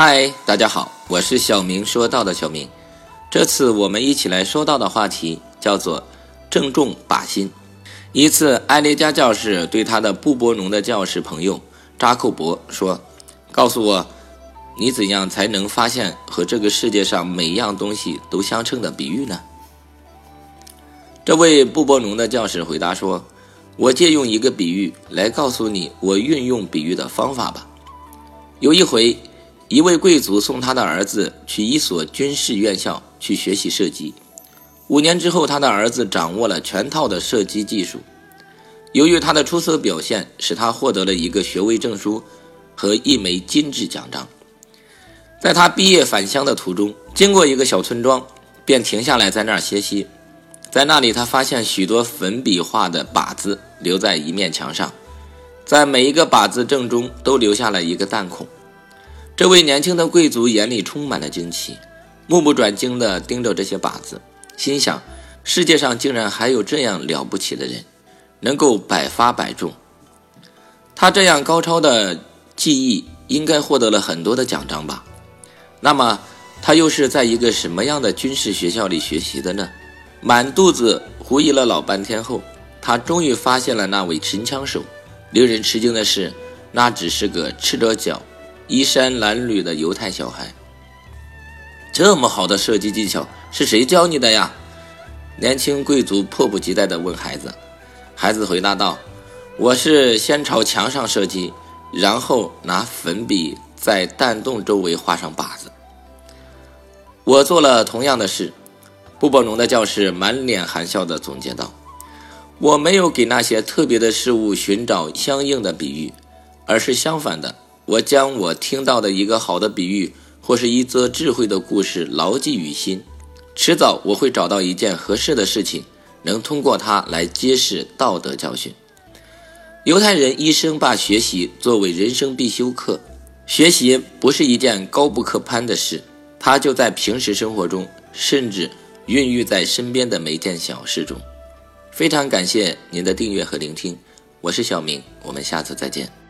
嗨，大家好，我是小明说道的小明。这次我们一起来说到的话题叫做“正中靶心”。一次，艾丽加教士对他的布波农的教士朋友扎克伯说：“告诉我，你怎样才能发现和这个世界上每一样东西都相称的比喻呢？”这位布波农的教士回答说：“我借用一个比喻来告诉你我运用比喻的方法吧。有一回。”一位贵族送他的儿子去一所军事院校去学习射击。五年之后，他的儿子掌握了全套的射击技术。由于他的出色表现，使他获得了一个学位证书和一枚金质奖章。在他毕业返乡的途中，经过一个小村庄，便停下来在那儿歇息。在那里，他发现许多粉笔画的靶子留在一面墙上，在每一个靶子正中都留下了一个弹孔。这位年轻的贵族眼里充满了惊奇，目不转睛地盯着这些靶子，心想：世界上竟然还有这样了不起的人，能够百发百中。他这样高超的技艺，应该获得了很多的奖章吧？那么，他又是在一个什么样的军事学校里学习的呢？满肚子狐疑了老半天后，他终于发现了那位神枪手。令人吃惊的是，那只是个赤着脚。衣衫褴褛的犹太小孩，这么好的射击技巧是谁教你的呀？年轻贵族迫不及待地问孩子。孩子回答道：“我是先朝墙上射击，然后拿粉笔在弹洞周围画上靶子。我做了同样的事。”布伯农的教师满脸含笑地总结道：“我没有给那些特别的事物寻找相应的比喻，而是相反的。”我将我听到的一个好的比喻，或是一则智慧的故事牢记于心，迟早我会找到一件合适的事情，能通过它来揭示道德教训。犹太人一生把学习作为人生必修课，学习不是一件高不可攀的事，它就在平时生活中，甚至孕育在身边的每件小事中。非常感谢您的订阅和聆听，我是小明，我们下次再见。